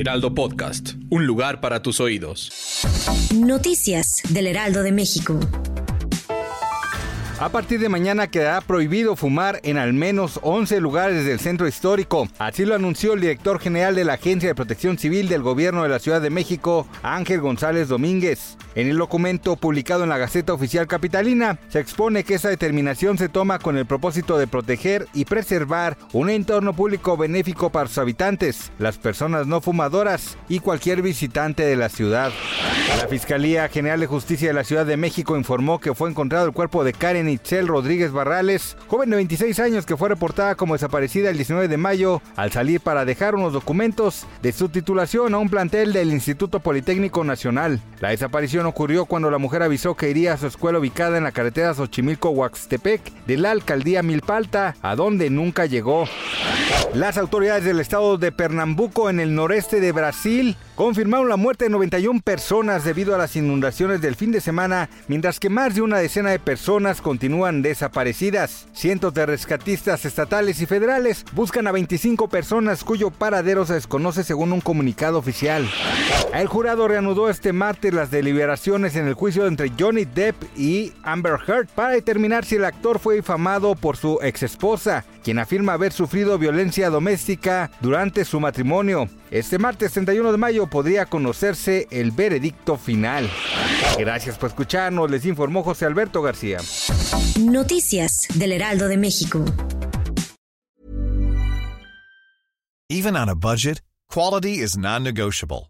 Heraldo Podcast. Un lugar para tus oídos. Noticias del Heraldo de México. A partir de mañana quedará prohibido fumar en al menos 11 lugares del centro histórico. Así lo anunció el director general de la Agencia de Protección Civil del Gobierno de la Ciudad de México, Ángel González Domínguez. En el documento publicado en la Gaceta Oficial Capitalina, se expone que esa determinación se toma con el propósito de proteger y preservar un entorno público benéfico para sus habitantes, las personas no fumadoras y cualquier visitante de la ciudad. La Fiscalía General de Justicia de la Ciudad de México informó que fue encontrado el cuerpo de Karen Itzel Rodríguez Barrales, joven de 26 años que fue reportada como desaparecida el 19 de mayo al salir para dejar unos documentos de su titulación a un plantel del Instituto Politécnico Nacional. La desaparición ocurrió cuando la mujer avisó que iría a su escuela ubicada en la carretera Xochimilco-Huaxtepec de la alcaldía Milpalta, a donde nunca llegó. Las autoridades del estado de Pernambuco en el noreste de Brasil confirmaron la muerte de 91 personas debido a las inundaciones del fin de semana, mientras que más de una decena de personas continúan desaparecidas. Cientos de rescatistas estatales y federales buscan a 25 personas cuyo paradero se desconoce según un comunicado oficial. El jurado reanudó este martes las deliberaciones en el juicio entre Johnny Depp y Amber Heard para determinar si el actor fue difamado por su exesposa, quien afirma haber sufrido violencia doméstica durante su matrimonio. Este martes 31 de mayo podría conocerse el veredicto final. Gracias por escucharnos, les informó José Alberto García. Noticias del Heraldo de México. Even on a budget, quality is non-negotiable.